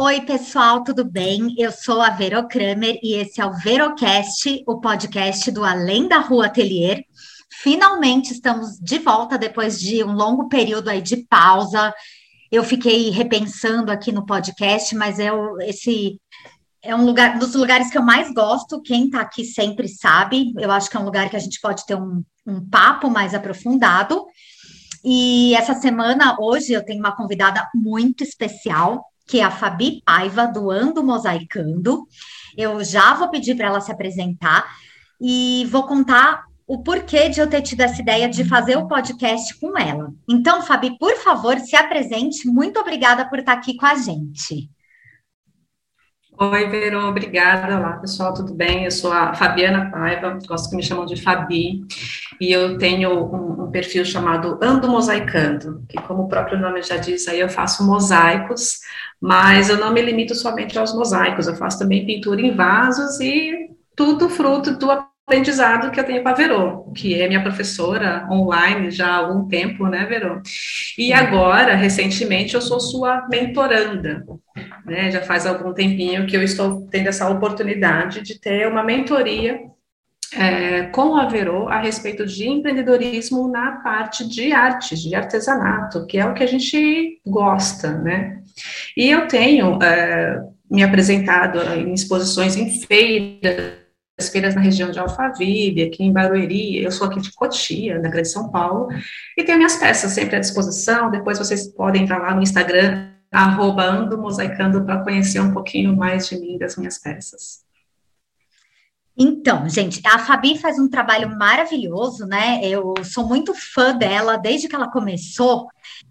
Oi, pessoal, tudo bem? Eu sou a Vero Kramer e esse é o Verocast, o podcast do Além da Rua Atelier. Finalmente estamos de volta depois de um longo período aí de pausa. Eu fiquei repensando aqui no podcast, mas eu, esse é um lugar dos lugares que eu mais gosto. Quem está aqui sempre sabe. Eu acho que é um lugar que a gente pode ter um, um papo mais aprofundado. E essa semana, hoje, eu tenho uma convidada muito especial que é a Fabi Paiva, do Ando Mosaicando. Eu já vou pedir para ela se apresentar e vou contar o porquê de eu ter tido essa ideia de fazer o podcast com ela. Então, Fabi, por favor, se apresente. Muito obrigada por estar aqui com a gente. Oi, Vero, obrigada. Olá, pessoal, tudo bem? Eu sou a Fabiana Paiva, gosto que me chamam de Fabi, e eu tenho um, um, perfil chamado Ando Mosaicando, que, como o próprio nome já diz, aí eu faço mosaicos, mas eu não me limito somente aos mosaicos, eu faço também pintura em vasos e tudo fruto do aprendizado que eu tenho com a Verô, que é minha professora online já há algum tempo, né, Verô? E agora, recentemente, eu sou sua mentoranda, né? Já faz algum tempinho que eu estou tendo essa oportunidade de ter uma mentoria é, com a Verô a respeito de empreendedorismo na parte de artes, de artesanato, que é o que a gente gosta, né? E eu tenho é, me apresentado em exposições em feiras, as feiras na região de Alphaville, aqui em Barueri, eu sou aqui de Cotia, da Grande São Paulo, e tenho minhas peças sempre à disposição, depois vocês podem entrar lá no Instagram, arroba ando mosaicando, para conhecer um pouquinho mais de mim, das minhas peças. Então, gente, a Fabi faz um trabalho maravilhoso, né? Eu sou muito fã dela desde que ela começou.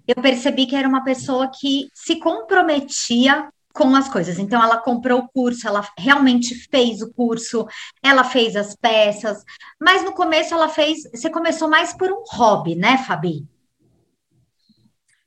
Eu percebi que era uma pessoa que se comprometia com as coisas. Então, ela comprou o curso, ela realmente fez o curso, ela fez as peças, mas no começo ela fez. Você começou mais por um hobby, né, Fabi?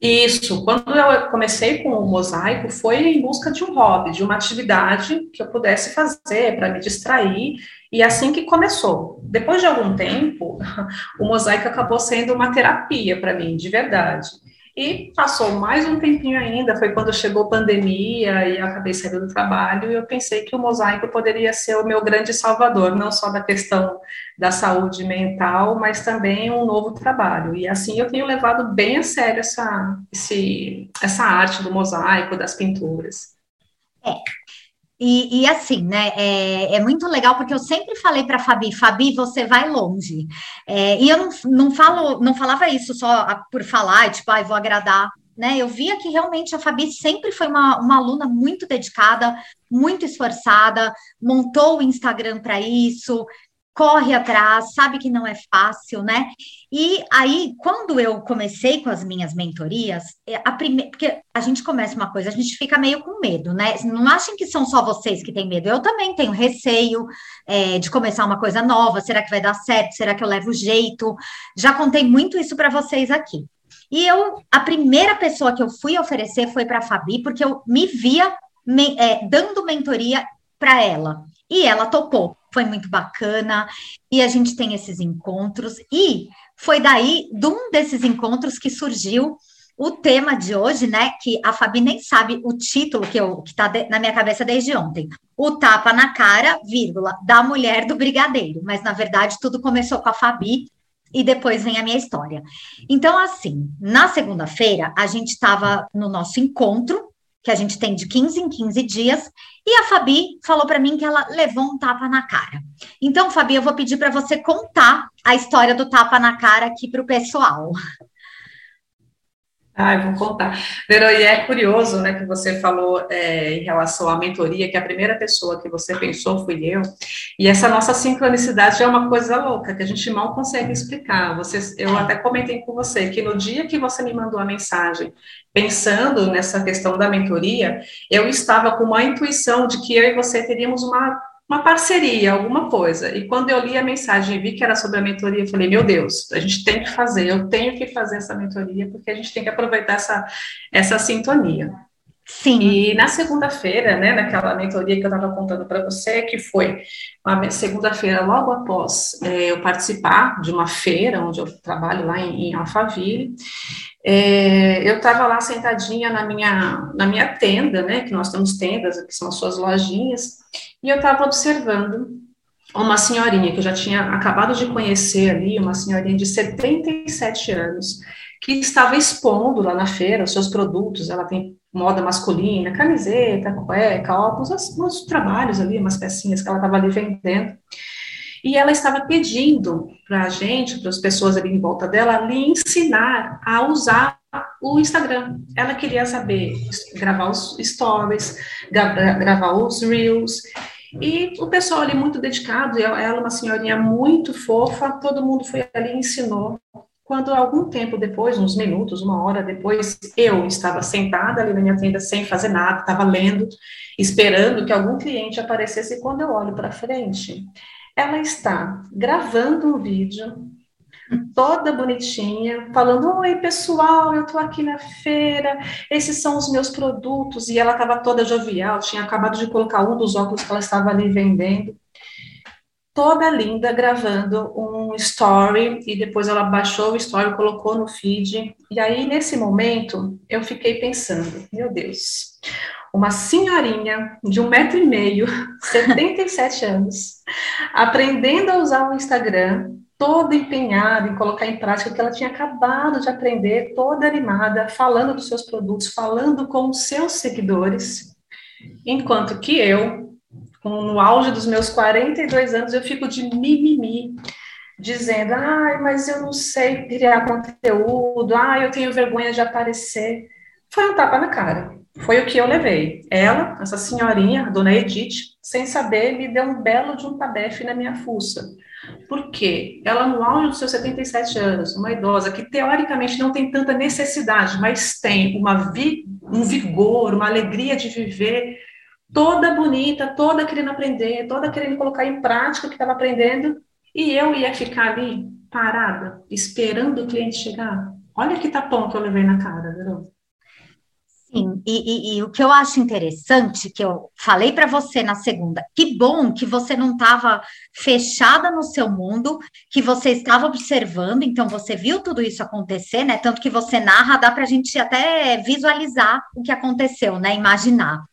Isso, quando eu comecei com o mosaico, foi em busca de um hobby, de uma atividade que eu pudesse fazer para me distrair, e assim que começou. Depois de algum tempo, o mosaico acabou sendo uma terapia para mim, de verdade. E passou mais um tempinho ainda, foi quando chegou a pandemia e eu acabei saindo do trabalho, e eu pensei que o mosaico poderia ser o meu grande salvador, não só da questão da saúde mental, mas também um novo trabalho. E assim eu tenho levado bem a sério essa, esse, essa arte do mosaico, das pinturas. É, e, e, assim, né? É, é, muito legal porque eu sempre falei para Fabi, Fabi, você vai longe. É, e eu não, não falo, não falava isso só por falar, tipo, ah, vou agradar. Né? Eu via que realmente a Fabi sempre foi uma, uma aluna muito dedicada, muito esforçada, montou o Instagram para isso, corre atrás, sabe que não é fácil, né? E aí, quando eu comecei com as minhas mentorias, é, a primeira, porque a gente começa uma coisa, a gente fica meio com medo, né? Não achem que são só vocês que têm medo. Eu também tenho receio é, de começar uma coisa nova. Será que vai dar certo? Será que eu levo jeito? Já contei muito isso para vocês aqui. E eu, a primeira pessoa que eu fui oferecer foi para a Fabi, porque eu me via me, é, dando mentoria para ela. E ela topou foi muito bacana, e a gente tem esses encontros, e foi daí, de um desses encontros, que surgiu o tema de hoje, né? Que a Fabi nem sabe o título que eu que está na minha cabeça desde ontem. O tapa na cara, vírgula, da mulher do brigadeiro. Mas na verdade tudo começou com a Fabi e depois vem a minha história. Então, assim, na segunda-feira a gente estava no nosso encontro que a gente tem de 15 em 15 dias, e a Fabi falou para mim que ela levou um tapa na cara. Então, Fabi, eu vou pedir para você contar a história do tapa na cara aqui para o pessoal. Ah, vou contar. Verô, e é curioso, né, que você falou é, em relação à mentoria, que a primeira pessoa que você pensou fui eu, e essa nossa sincronicidade é uma coisa louca, que a gente mal consegue explicar. Você, eu até comentei com você que no dia que você me mandou a mensagem, pensando nessa questão da mentoria, eu estava com uma intuição de que eu e você teríamos uma uma parceria, alguma coisa. E quando eu li a mensagem e vi que era sobre a mentoria, eu falei, meu Deus, a gente tem que fazer, eu tenho que fazer essa mentoria, porque a gente tem que aproveitar essa, essa sintonia. Sim. E na segunda-feira, né, naquela mentoria que eu estava contando para você, que foi uma segunda-feira logo após é, eu participar de uma feira, onde eu trabalho lá em, em Alphaville, é, eu estava lá sentadinha na minha, na minha tenda, né, que nós temos tendas, que são as suas lojinhas, e eu estava observando uma senhorinha que eu já tinha acabado de conhecer ali, uma senhorinha de 77 anos, que estava expondo lá na feira os seus produtos, ela tem moda masculina, camiseta, cueca, óculos, uns trabalhos ali, umas pecinhas que ela estava ali vendendo. E ela estava pedindo para a gente, para as pessoas ali em volta dela, ali ensinar a usar o Instagram. Ela queria saber gravar os stories, gravar os reels. E o pessoal ali muito dedicado, ela é uma senhorinha muito fofa, todo mundo foi ali e ensinou quando algum tempo depois, uns minutos, uma hora depois, eu estava sentada ali na minha tenda sem fazer nada, estava lendo, esperando que algum cliente aparecesse, e quando eu olho para frente, ela está gravando um vídeo, toda bonitinha, falando: Oi, pessoal, eu estou aqui na feira, esses são os meus produtos. E ela estava toda jovial, tinha acabado de colocar um dos óculos que ela estava ali vendendo toda linda gravando um story e depois ela baixou o story, colocou no feed. E aí nesse momento eu fiquei pensando, meu Deus, uma senhorinha de um metro e meio, 77 anos, aprendendo a usar o Instagram, toda empenhada em colocar em prática o que ela tinha acabado de aprender, toda animada, falando dos seus produtos, falando com os seus seguidores, enquanto que eu, no auge dos meus 42 anos, eu fico de mimimi, dizendo, ai, mas eu não sei criar conteúdo, ai, eu tenho vergonha de aparecer. Foi um tapa na cara. Foi o que eu levei. Ela, essa senhorinha, a dona Edith, sem saber, me deu um belo de um tabefe na minha fuça. Por quê? Ela, no auge dos seus 77 anos, uma idosa que teoricamente não tem tanta necessidade, mas tem uma vi um vigor, uma alegria de viver, toda bonita, toda querendo aprender, toda querendo colocar em prática o que estava aprendendo, e eu ia ficar ali parada, esperando o cliente chegar. Olha que tapão que eu levei na cara, Verô. Sim, e, e, e, o que eu acho interessante, que eu falei para você na segunda, que bom que você não estava fechada no seu mundo, que você estava observando, então você viu tudo isso acontecer, né? Tanto que você narra, dá para a gente até visualizar o que aconteceu, né? Imaginar.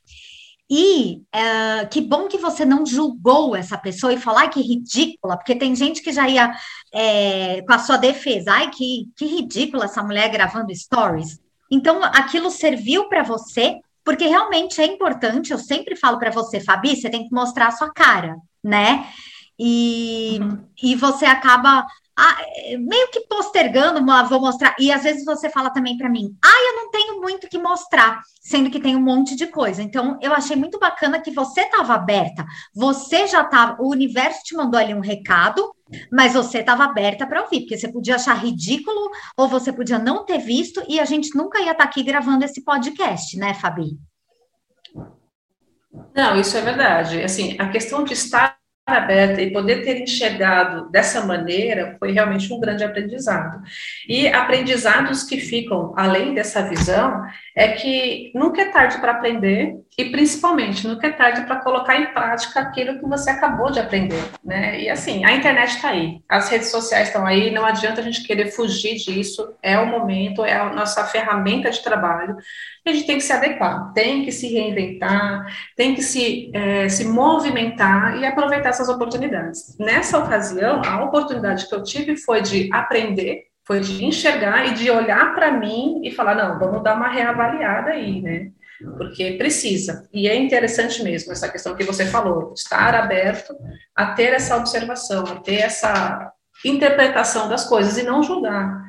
E é, que bom que você não julgou essa pessoa e falou, ai, que ridícula, porque tem gente que já ia é, com a sua defesa, ai, que, que ridícula essa mulher gravando stories. Então, aquilo serviu para você, porque realmente é importante, eu sempre falo para você, Fabi, você tem que mostrar a sua cara, né? E, uhum. e você acaba ah, meio que postergando, vou mostrar. E às vezes você fala também para mim, ah, eu não tenho muito que mostrar, sendo que tem um monte de coisa. Então, eu achei muito bacana que você estava aberta. Você já estava, o universo te mandou ali um recado, mas você estava aberta para ouvir, porque você podia achar ridículo ou você podia não ter visto e a gente nunca ia estar tá aqui gravando esse podcast, né, Fabi? Não, isso é verdade. Assim, a questão de estar aberta e poder ter enxergado dessa maneira foi realmente um grande aprendizado. E aprendizados que ficam além dessa visão é que nunca é tarde para aprender e principalmente nunca é tarde para colocar em prática aquilo que você acabou de aprender, né? E assim, a internet está aí, as redes sociais estão aí, não adianta a gente querer fugir disso, é o momento, é a nossa ferramenta de trabalho a gente tem que se adequar, tem que se reinventar, tem que se, é, se movimentar e aproveitar essas oportunidades. Nessa ocasião, a oportunidade que eu tive foi de aprender, foi de enxergar e de olhar para mim e falar: não, vamos dar uma reavaliada aí, né? Porque precisa. E é interessante mesmo essa questão que você falou, estar aberto a ter essa observação, a ter essa interpretação das coisas e não julgar.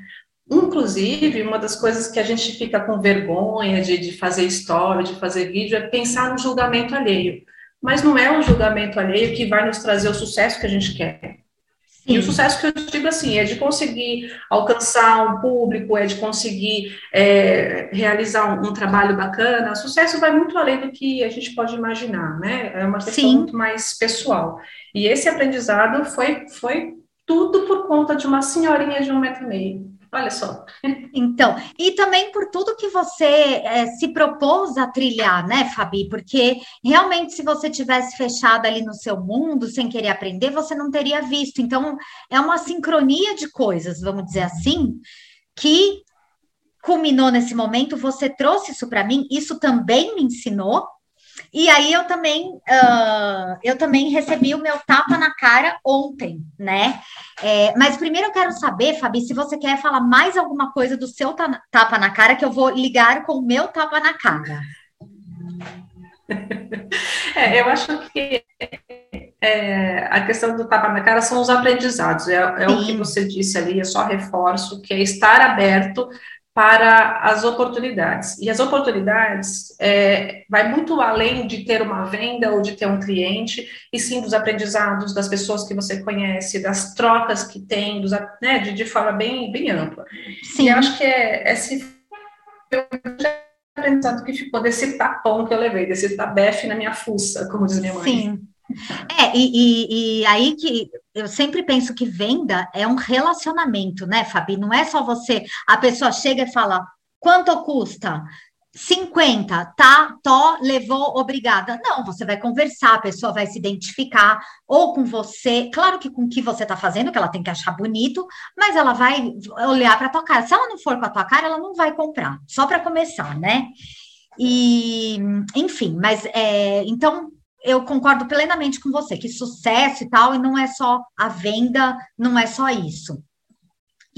Inclusive, uma das coisas que a gente fica com vergonha de, de fazer história, de fazer vídeo, é pensar no julgamento alheio. Mas não é o julgamento alheio que vai nos trazer o sucesso que a gente quer. Sim. E o sucesso que eu digo assim, é de conseguir alcançar um público, é de conseguir é, realizar um, um, trabalho bacana. O sucesso vai muito além do que a gente pode imaginar, né? É uma questão Sim. muito mais pessoal. E esse aprendizado foi, foi tudo por conta de uma senhorinha de um metro e meio Olha só. Então, e também por tudo que você é, se propôs a trilhar, né, Fabi? Porque realmente, se você tivesse fechado ali no seu mundo, sem querer aprender, você não teria visto. Então, é uma sincronia de coisas, vamos dizer assim, que culminou nesse momento. Você trouxe isso para mim, isso também me ensinou e aí eu também uh, eu também recebi o meu tapa na cara ontem, né? É, mas primeiro eu quero saber, Fabi, se você quer falar mais alguma coisa do seu tapa na cara, que eu vou ligar com o meu tapa na cara. É, eu acho que é, a questão do tapa na cara são os aprendizados, é, é o que você disse ali, eu só reforço, que é estar aberto para as oportunidades. E as oportunidades é, vai muito além de ter uma venda ou de ter um cliente, e sim dos aprendizados, das pessoas que você conhece, das trocas que tem, dos, né, de, de forma bem, bem ampla. Sim. E acho que é esse aprendizado que ficou desse tapão que eu levei, desse tabefe na minha fuça, como diz minha mãe. Sim. É, e, e, e, aí que eu sempre penso que venda é um relacionamento, né, Fabi? Não é só você, a pessoa chega e fala, quanto custa? 50, tá, tó, levou, obrigada. Não, você vai conversar, a pessoa vai se identificar, ou com você, claro que com o que você tá fazendo, que ela tem que achar bonito, mas ela vai olhar para tua cara. Se ela não for com a tua cara, ela não vai comprar, só para começar, né? E, enfim, mas é, então eu concordo plenamente com você, que sucesso e tal, e não é só a venda, não é só isso.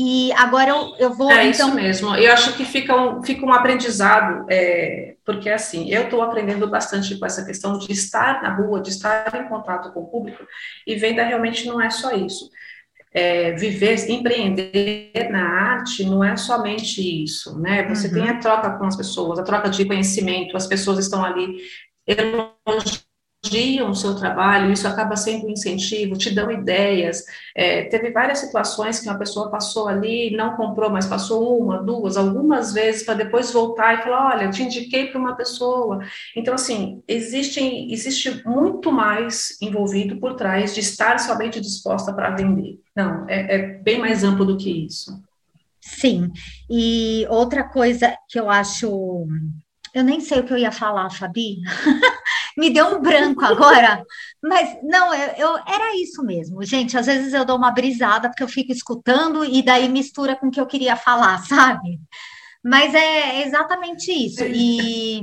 E agora eu, eu vou. É então... isso mesmo. Eu acho que fica um, fica um aprendizado, é, porque assim, eu estou aprendendo bastante com essa questão de estar na rua, de estar em contato com o público, e venda realmente não é só isso. É, viver, empreender na arte não é somente isso, né? Você uhum. tem a troca com as pessoas, a troca de conhecimento, as pessoas estão ali elogiando elogiam o seu trabalho, isso acaba sendo um incentivo, te dão ideias. É, teve várias situações que uma pessoa passou ali, não comprou, mas passou uma, duas, algumas vezes, para depois voltar e falar: olha, te indiquei para uma pessoa. Então, assim, existe, existe muito mais envolvido por trás de estar somente disposta para vender. Não, é, é bem mais amplo do que isso. Sim, e outra coisa que eu acho. Eu nem sei o que eu ia falar, Fabi. me deu um branco agora, mas não, eu, eu, era isso mesmo, gente. Às vezes eu dou uma brisada porque eu fico escutando e daí mistura com o que eu queria falar, sabe? Mas é exatamente isso. E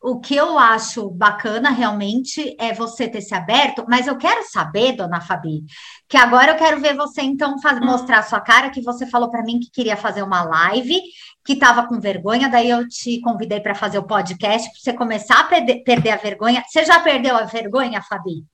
o que eu acho bacana realmente é você ter se aberto, mas eu quero saber, dona Fabi, que agora eu quero ver você então faz, hum. mostrar a sua cara, que você falou para mim que queria fazer uma live que estava com vergonha, daí eu te convidei para fazer o podcast, para você começar a perder, perder a vergonha. Você já perdeu a vergonha, Fabi?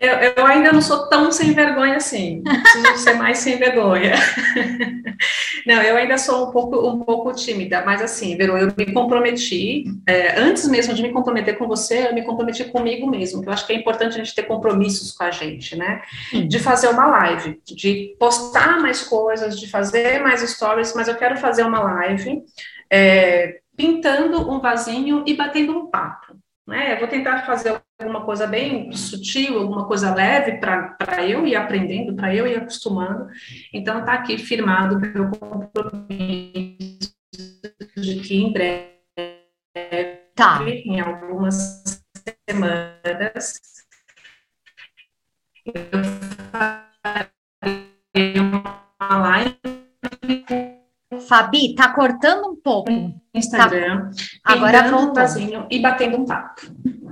Eu, eu, ainda não sou tão sem vergonha assim, preciso ser mais sem vergonha. Não, eu ainda sou um pouco, um pouco tímida, mas assim, Vero, eu me comprometi, é, antes mesmo de me comprometer com você, eu me comprometi comigo mesmo, que eu acho que é importante a gente ter compromissos com a gente, né? De fazer uma live, de postar mais coisas, de fazer mais stories, mas eu quero fazer uma live é, pintando um vasinho e batendo um papo. Né? Eu vou tentar fazer alguma coisa bem sutil, alguma coisa leve para eu ir aprendendo, para eu ir acostumando. Então, está aqui firmado o meu compromisso de que em breve, tá. em algumas semanas, eu farei uma live. Fabi, tá cortando um pouco. Instagram, tá. agora voltou. e batendo um papo.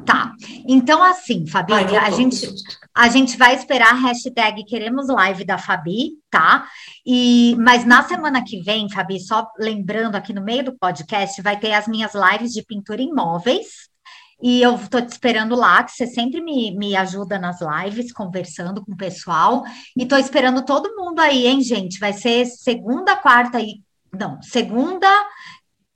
Tá. Então, assim, Fabi, Ai, a, gente, a gente vai esperar a hashtag Queremos Live da Fabi, tá? E, mas na semana que vem, Fabi, só lembrando aqui no meio do podcast, vai ter as minhas lives de pintura em móveis. E eu tô te esperando lá, que você sempre me, me ajuda nas lives, conversando com o pessoal. E tô esperando todo mundo aí, hein, gente? Vai ser segunda, quarta e. Não, segunda,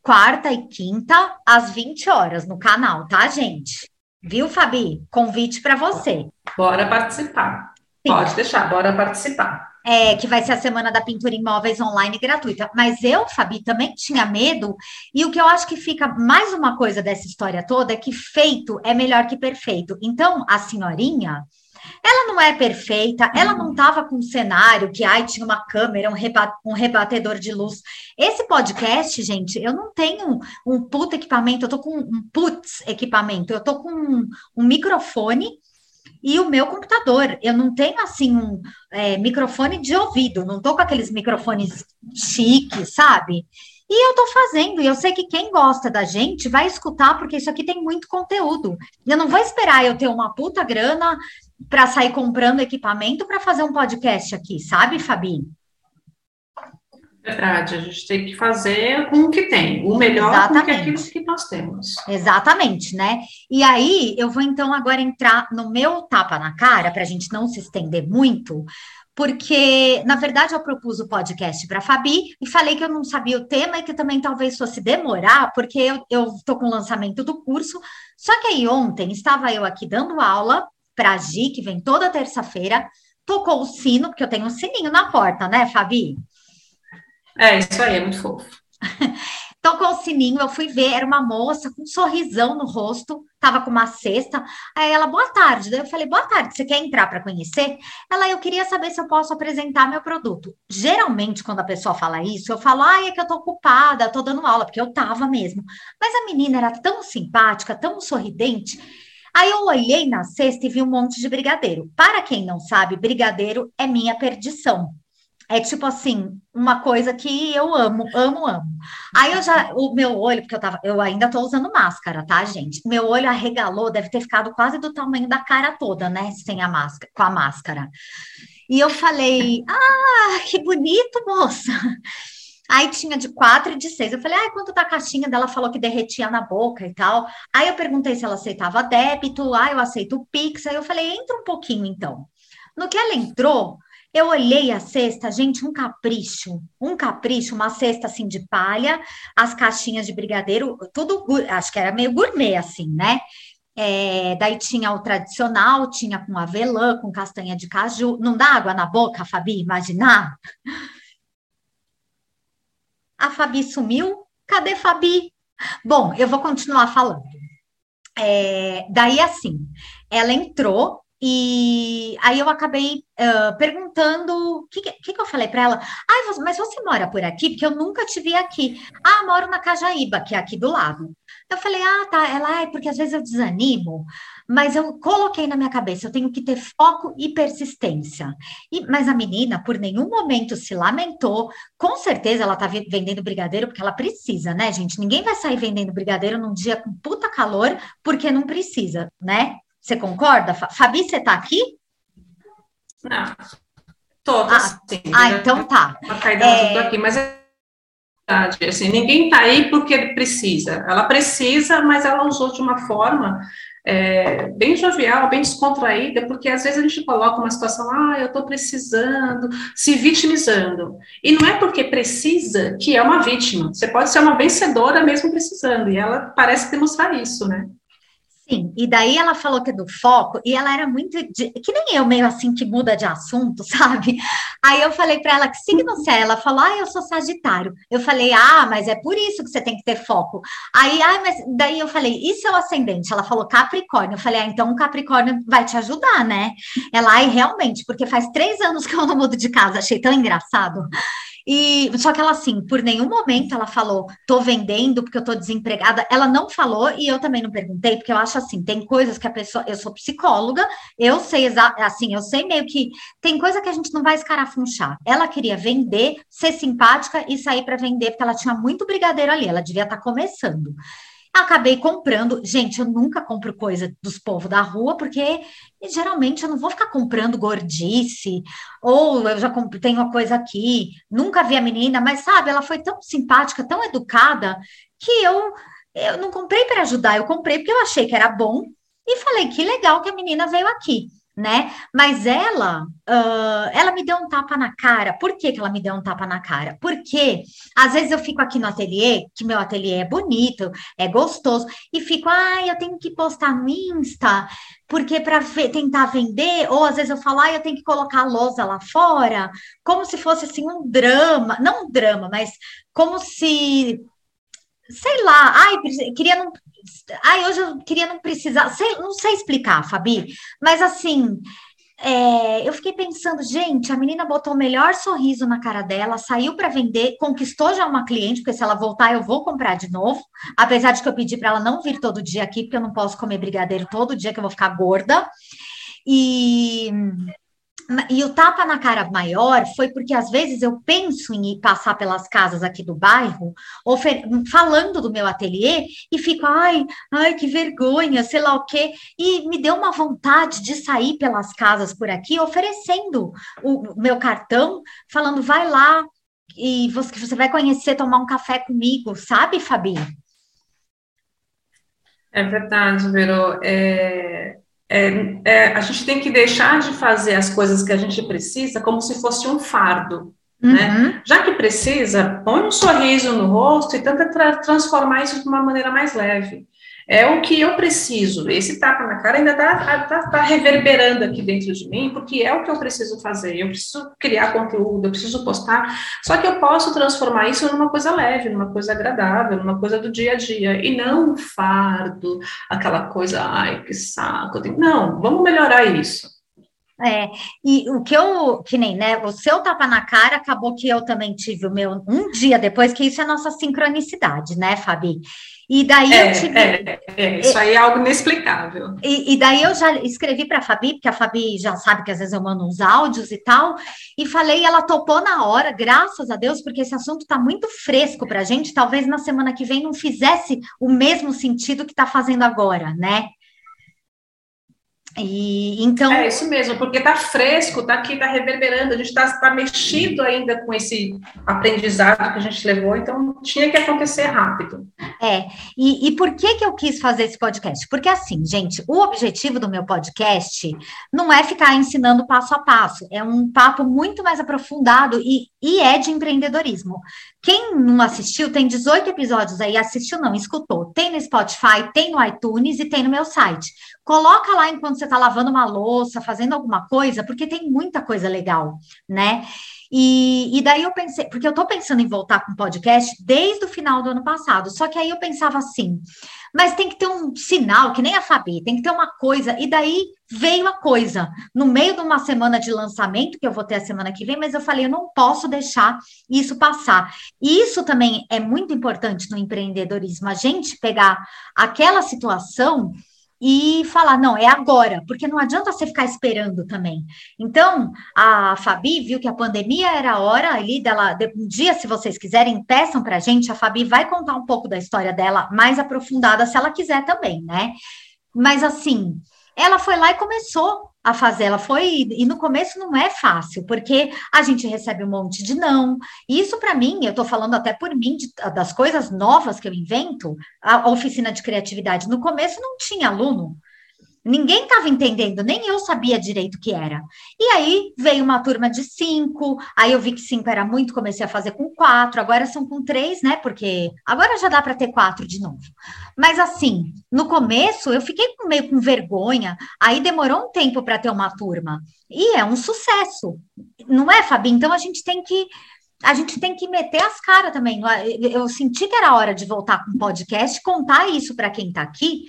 quarta e quinta, às 20 horas no canal, tá, gente? Viu, Fabi? Convite para você. Bora participar. Sim. Pode deixar, bora participar. É, que vai ser a semana da pintura em móveis online gratuita. Mas eu, Fabi, também tinha medo. E o que eu acho que fica mais uma coisa dessa história toda é que feito é melhor que perfeito. Então, a senhorinha, Ela não é perfeita, ela não estava com um cenário que ai, tinha uma câmera, um, reba um rebatedor de luz. Esse podcast, gente, eu não tenho um puta equipamento, eu tô com um putz equipamento, eu tô com um, um microfone e o meu computador. Eu não tenho assim um é, microfone de ouvido, não tô com aqueles microfones chiques, sabe? E eu tô fazendo, e eu sei que quem gosta da gente vai escutar, porque isso aqui tem muito conteúdo. Eu não vou esperar eu ter uma puta grana para sair comprando equipamento para fazer um podcast aqui, sabe, Fabi? Verdade, a gente tem que fazer com o que tem, o melhor Exatamente. com aquilo que nós temos. Exatamente, né? E aí eu vou então agora entrar no meu tapa na cara, para a gente não se estender muito, porque, na verdade, eu propus o podcast para a Fabi e falei que eu não sabia o tema e que também talvez fosse demorar, porque eu estou com o lançamento do curso. Só que aí ontem estava eu aqui dando aula para a Gi, que vem toda terça-feira, tocou o sino, porque eu tenho um sininho na porta, né, Fabi? É, isso aí, é muito fofo. Tocou o sininho, eu fui ver, era uma moça com um sorrisão no rosto, tava com uma cesta. Aí ela, boa tarde. Daí eu falei, boa tarde, você quer entrar para conhecer? Ela, eu queria saber se eu posso apresentar meu produto. Geralmente, quando a pessoa fala isso, eu falo, ai, é que eu tô ocupada, tô dando aula, porque eu tava mesmo. Mas a menina era tão simpática, tão sorridente. Aí eu olhei na cesta e vi um monte de brigadeiro. Para quem não sabe, brigadeiro é minha perdição. É tipo assim, uma coisa que eu amo, amo, amo. Aí eu já, o meu olho, porque eu tava, eu ainda tô usando máscara, tá, gente? Meu olho arregalou, deve ter ficado quase do tamanho da cara toda, né? Sem a máscara, com a máscara. E eu falei, ah, que bonito, moça. Aí tinha de quatro e de seis. Eu falei, ah, quanto tá a caixinha dela? Falou que derretia na boca e tal. Aí eu perguntei se ela aceitava débito. Ah, eu aceito o Pix. Aí eu falei, entra um pouquinho então. No que ela entrou, eu olhei a cesta, gente, um capricho, um capricho, uma cesta assim de palha, as caixinhas de brigadeiro, tudo, acho que era meio gourmet assim, né? É, daí tinha o tradicional, tinha com avelã, com castanha de caju. Não dá água na boca, Fabi? Imaginar? A Fabi sumiu? Cadê Fabi? Bom, eu vou continuar falando. É, daí, assim, ela entrou e aí eu acabei uh, perguntando, o que, que, que eu falei para ela? Ah, mas você mora por aqui? Porque eu nunca te vi aqui. Ah, moro na Cajaíba, que é aqui do lado. Eu falei, ah, tá. Ela, é porque às vezes eu desanimo, mas eu coloquei na minha cabeça, eu tenho que ter foco e persistência. E, mas a menina, por nenhum momento, se lamentou. Com certeza ela tá vendendo brigadeiro porque ela precisa, né, gente? Ninguém vai sair vendendo brigadeiro num dia com puta calor porque não precisa, né? Você concorda? Fabi, você está aqui? Não. Tô, tô ah, sim. Ah, então tá. É... aqui, mas é assim, ninguém está aí porque precisa. Ela precisa, mas ela usou de uma forma é, bem jovial, bem descontraída, porque às vezes a gente coloca uma situação, ah, eu estou precisando, se vitimizando. E não é porque precisa que é uma vítima. Você pode ser uma vencedora mesmo precisando, e ela parece demonstrar isso, né? Sim, e daí ela falou que é do foco, e ela era muito, de, que nem eu, meio assim, que muda de assunto, sabe? Aí eu falei para ela que signo você é? Ela falou, ah, eu sou Sagitário. Eu falei, ah, mas é por isso que você tem que ter foco. Aí, ah, mas daí eu falei, e seu ascendente? Ela falou Capricórnio. Eu falei, ah, então o Capricórnio vai te ajudar, né? Ela, ai, realmente, porque faz três anos que eu não mudo de casa, achei tão engraçado. E só que ela assim, por nenhum momento ela falou, tô vendendo porque eu tô desempregada. Ela não falou e eu também não perguntei, porque eu acho assim, tem coisas que a pessoa, eu sou psicóloga, eu sei assim, eu sei meio que tem coisa que a gente não vai escarafunchar. Ela queria vender, ser simpática e sair para vender porque ela tinha muito brigadeiro ali, ela devia estar tá começando. Acabei comprando. Gente, eu nunca compro coisa dos povos da rua, porque geralmente eu não vou ficar comprando gordice, ou eu já tenho uma coisa aqui. Nunca vi a menina, mas sabe, ela foi tão simpática, tão educada, que eu, eu não comprei para ajudar, eu comprei porque eu achei que era bom e falei que legal que a menina veio aqui né? Mas ela, uh, ela me deu um tapa na cara. Por que, que ela me deu um tapa na cara? Porque às vezes eu fico aqui no ateliê, que meu ateliê é bonito, é gostoso, e fico, ai, ah, eu tenho que postar no Insta, porque para tentar vender, ou às vezes eu falo, ah, eu tenho que colocar a lousa lá fora, como se fosse assim um drama, não um drama, mas como se sei lá, ai, queria não, Ai, hoje eu queria não precisar, sei, não sei explicar, Fabi, mas assim, é, eu fiquei pensando, gente, a menina botou o melhor sorriso na cara dela, saiu para vender, conquistou já uma cliente, porque se ela voltar eu vou comprar de novo. Apesar de que eu pedi para ela não vir todo dia aqui, porque eu não posso comer brigadeiro todo dia, que eu vou ficar gorda. E e o tapa na cara maior foi porque às vezes eu penso em ir passar pelas casas aqui do bairro, falando do meu ateliê, e fico, ai, ai, que vergonha, sei lá o quê. E me deu uma vontade de sair pelas casas por aqui, oferecendo o meu cartão, falando, vai lá e você, você vai conhecer, tomar um café comigo, sabe, Fabi? É verdade, Vero. É, é, é, a gente tem que deixar de fazer as coisas que a gente precisa como se fosse um fardo. Né? Uhum. Né? Já que precisa, põe um sorriso no rosto e tenta tra transformar isso de uma maneira mais leve é o que eu preciso. Esse tapa na cara ainda está tá, tá reverberando aqui dentro de mim, porque é o que eu preciso fazer. Eu preciso criar conteúdo, eu preciso postar. Só que eu posso transformar isso numa coisa leve, numa coisa agradável, numa coisa do dia a dia, e não um fardo, aquela coisa, ai, que saco. Não, vamos melhorar isso. É, e o que eu, que nem, né, o seu tapa na cara, acabou que eu também tive o meu um dia depois, que isso é nossa sincronicidade, né, Fabi? E daí é, eu tive. É, é, isso aí é algo inexplicável. E, e daí eu já escrevi para a Fabi, porque a Fabi já sabe que às vezes eu mando uns áudios e tal, e falei, ela topou na hora, graças a Deus, porque esse assunto está muito fresco para a gente. Talvez na semana que vem não fizesse o mesmo sentido que está fazendo agora, né? E, então... É isso mesmo, porque está fresco, está aqui, está reverberando, a gente está tá mexido ainda com esse aprendizado que a gente levou, então tinha que acontecer rápido. É, e, e por que, que eu quis fazer esse podcast? Porque assim, gente, o objetivo do meu podcast não é ficar ensinando passo a passo, é um papo muito mais aprofundado e, e é de empreendedorismo. Quem não assistiu, tem 18 episódios aí, assistiu não, escutou. Tem no Spotify, tem no iTunes e tem no meu site. Coloca lá enquanto você está lavando uma louça, fazendo alguma coisa, porque tem muita coisa legal, né? E, e daí eu pensei, porque eu estou pensando em voltar com podcast desde o final do ano passado, só que aí eu pensava assim, mas tem que ter um sinal, que nem a Fabi, tem que ter uma coisa, e daí veio a coisa. No meio de uma semana de lançamento, que eu vou ter a semana que vem, mas eu falei, eu não posso deixar isso passar. E isso também é muito importante no empreendedorismo, a gente pegar aquela situação e falar, não, é agora, porque não adianta você ficar esperando também. Então, a Fabi viu que a pandemia era a hora ali dela, um dia, se vocês quiserem, peçam para a gente, a Fabi vai contar um pouco da história dela mais aprofundada, se ela quiser também, né? Mas assim, ela foi lá e começou a fazer. Ela foi, e no começo não é fácil, porque a gente recebe um monte de não. Isso, para mim, eu estou falando até por mim, de, das coisas novas que eu invento, a oficina de criatividade. No começo não tinha aluno. Ninguém estava entendendo, nem eu sabia direito o que era. E aí veio uma turma de cinco, aí eu vi que cinco era muito, comecei a fazer com quatro, agora são com três, né? Porque agora já dá para ter quatro de novo. Mas assim, no começo eu fiquei meio com vergonha, aí demorou um tempo para ter uma turma. E é um sucesso, não é, Fabi? Então a gente tem que a gente tem que meter as caras também. Eu senti que era hora de voltar com o podcast, contar isso para quem está aqui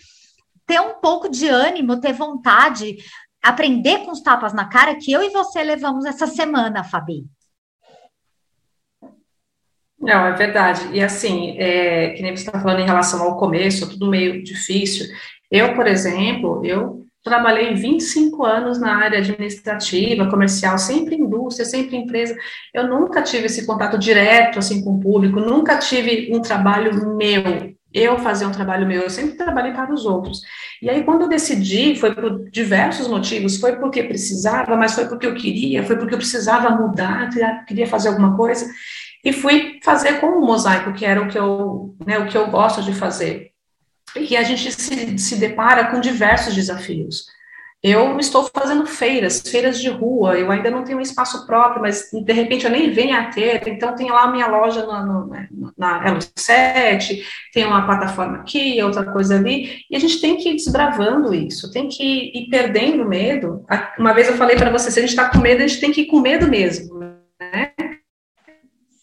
ter um pouco de ânimo, ter vontade, aprender com os tapas na cara que eu e você levamos essa semana, Fabi. Não, é verdade. E assim, é, que nem você está falando em relação ao começo, tudo meio difícil. Eu, por exemplo, eu trabalhei 25 anos na área administrativa, comercial, sempre indústria, sempre empresa. Eu nunca tive esse contato direto assim com o público, nunca tive um trabalho meu, eu fazer um trabalho meu, eu sempre trabalhei para os outros. E aí, quando eu decidi, foi por diversos motivos, foi porque precisava, mas foi porque eu queria, foi porque eu precisava mudar, queria fazer alguma coisa, e fui fazer com o mosaico, que era o que eu, né, o que eu gosto de fazer. E a gente se, se depara com diversos desafios. Eu estou fazendo feiras, feiras de rua, eu ainda não tenho um espaço próprio, mas de repente eu nem venho a ter, então tem lá a minha loja no, né, na L7, tem uma plataforma aqui, outra coisa ali, e a gente tem que ir desbravando isso, tem que ir perdendo medo. Uma vez eu falei para você, se a gente está com medo, a gente tem que ir com medo mesmo, né?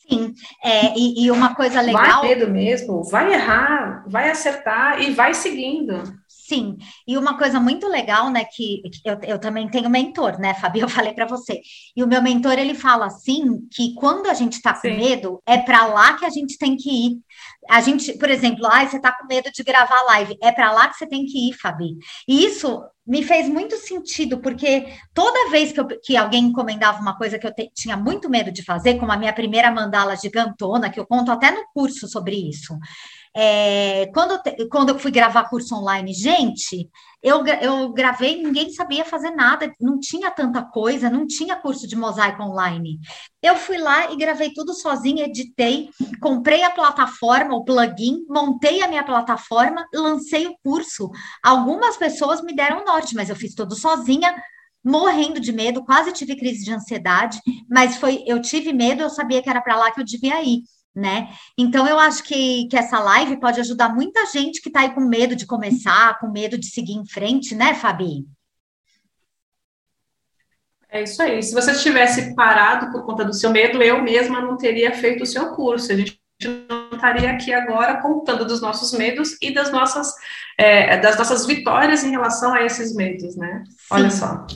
Sim, é, e, e uma coisa legal... Vai medo mesmo, vai errar, vai acertar e vai seguindo. Sim, e uma coisa muito legal, né, que eu, eu também tenho mentor, né, Fabi, eu falei para você. E o meu mentor, ele fala assim, que quando a gente está com medo, é para lá que a gente tem que ir. A gente, por exemplo, ah, você está com medo de gravar live, é para lá que você tem que ir, Fabi. E isso me fez muito sentido, porque toda vez que, eu, que alguém encomendava uma coisa que eu te, tinha muito medo de fazer, como a minha primeira mandala gigantona, que eu conto até no curso sobre isso, é, quando, quando eu fui gravar curso online, gente, eu, eu gravei, ninguém sabia fazer nada, não tinha tanta coisa, não tinha curso de mosaico online. Eu fui lá e gravei tudo sozinha, editei, comprei a plataforma, o plugin, montei a minha plataforma, lancei o curso. Algumas pessoas me deram norte, mas eu fiz tudo sozinha, morrendo de medo, quase tive crise de ansiedade, mas foi, eu tive medo, eu sabia que era para lá que eu devia ir né? Então eu acho que, que essa live pode ajudar muita gente que está aí com medo de começar, com medo de seguir em frente, né, Fabi? É isso aí. Se você tivesse parado por conta do seu medo, eu mesma não teria feito o seu curso. A gente não estaria aqui agora contando dos nossos medos e das nossas, é, das nossas vitórias em relação a esses medos, né? Sim. Olha só.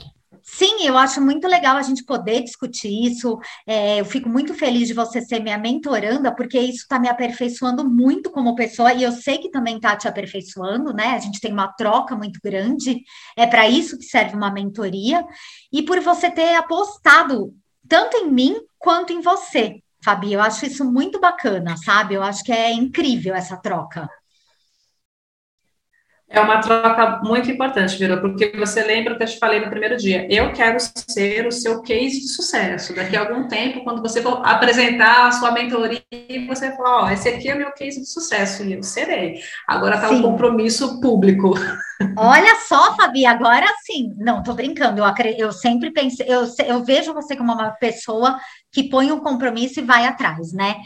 Sim, eu acho muito legal a gente poder discutir isso. É, eu fico muito feliz de você ser minha mentoranda, porque isso está me aperfeiçoando muito como pessoa, e eu sei que também está te aperfeiçoando, né? A gente tem uma troca muito grande, é para isso que serve uma mentoria, e por você ter apostado tanto em mim quanto em você, Fabi. Eu acho isso muito bacana, sabe? Eu acho que é incrível essa troca. É uma troca muito importante, Virou, porque você lembra que eu te falei no primeiro dia, eu quero ser o seu case de sucesso. Daqui a algum tempo, quando você for apresentar a sua mentoria, você falar, ó, oh, esse aqui é o meu case de sucesso, e eu serei. Agora está um compromisso público. Olha só, Fabi, agora sim. Não, tô brincando. Eu, eu sempre pensei, eu, eu vejo você como uma pessoa que põe um compromisso e vai atrás, né?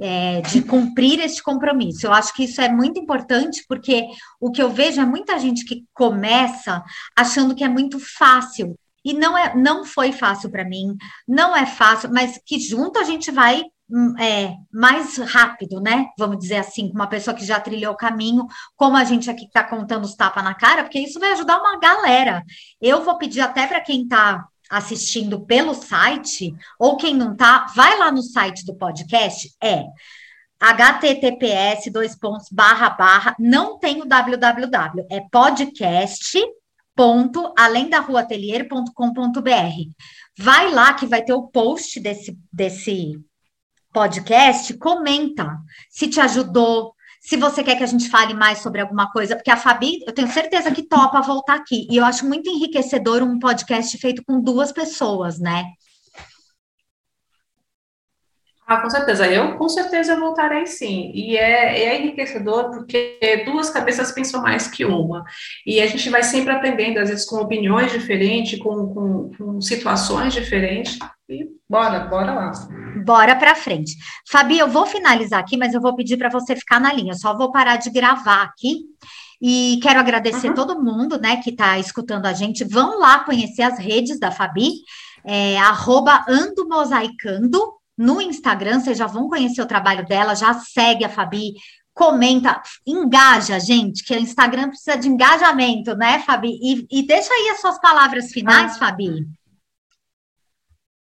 É, de cumprir este compromisso. Eu acho que isso é muito importante, porque o que eu vejo é muita gente que começa achando que é muito fácil. E não é, não foi fácil para mim, não é fácil, mas que junto a gente vai Hum, é, mais rápido, né? Vamos dizer assim, com uma pessoa que já trilhou o caminho, como a gente aqui está contando os tapas na cara, porque isso vai ajudar uma galera. Eu vou pedir até para quem está assistindo pelo site, ou quem não está, vai lá no site do podcast, é https dois pontos barra barra não tem o www é podcast ponto além da rua atelier.com.br vai lá que vai ter o post desse desse podcast, comenta se te ajudou, se você quer que a gente fale mais sobre alguma coisa, porque a Fabi, eu tenho certeza que topa voltar aqui. E eu acho muito enriquecedor um podcast feito com duas pessoas, né? Ah, com certeza. Eu com certeza voltarei sim. E é, é enriquecedor porque duas cabeças pensam mais que uma. E a gente vai sempre aprendendo, às vezes com opiniões diferentes, com, com, com situações diferentes. E bora, bora lá. Bora para frente. Fabi, eu vou finalizar aqui, mas eu vou pedir para você ficar na linha. Eu só vou parar de gravar aqui. E quero agradecer uhum. todo mundo, né, que está escutando a gente. Vão lá conhecer as redes da Fabi, é, arroba Ando Mosaicando, no Instagram, vocês já vão conhecer o trabalho dela, já segue a Fabi, comenta, engaja, gente, que o Instagram precisa de engajamento, né, Fabi? E, e deixa aí as suas palavras finais, ah. Fabi.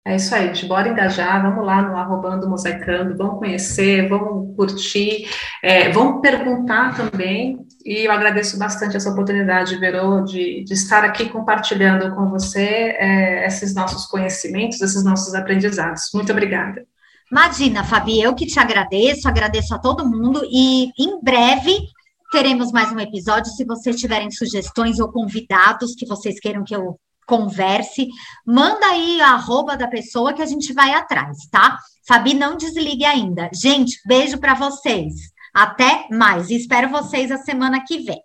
É isso aí, gente, bora engajar, vamos lá no arrobando mosaicando, vamos conhecer, vamos curtir, é, vamos perguntar também, e eu agradeço bastante essa oportunidade, Verô, de, de estar aqui compartilhando com você é, esses nossos conhecimentos, esses nossos aprendizados. Muito obrigada. Imagina, Fabi, eu que te agradeço, agradeço a todo mundo, e em breve teremos mais um episódio. Se vocês tiverem sugestões ou convidados que vocês queiram que eu converse, manda aí a arroba da pessoa que a gente vai atrás, tá? Fabi, não desligue ainda. Gente, beijo para vocês. Até mais. Espero vocês a semana que vem.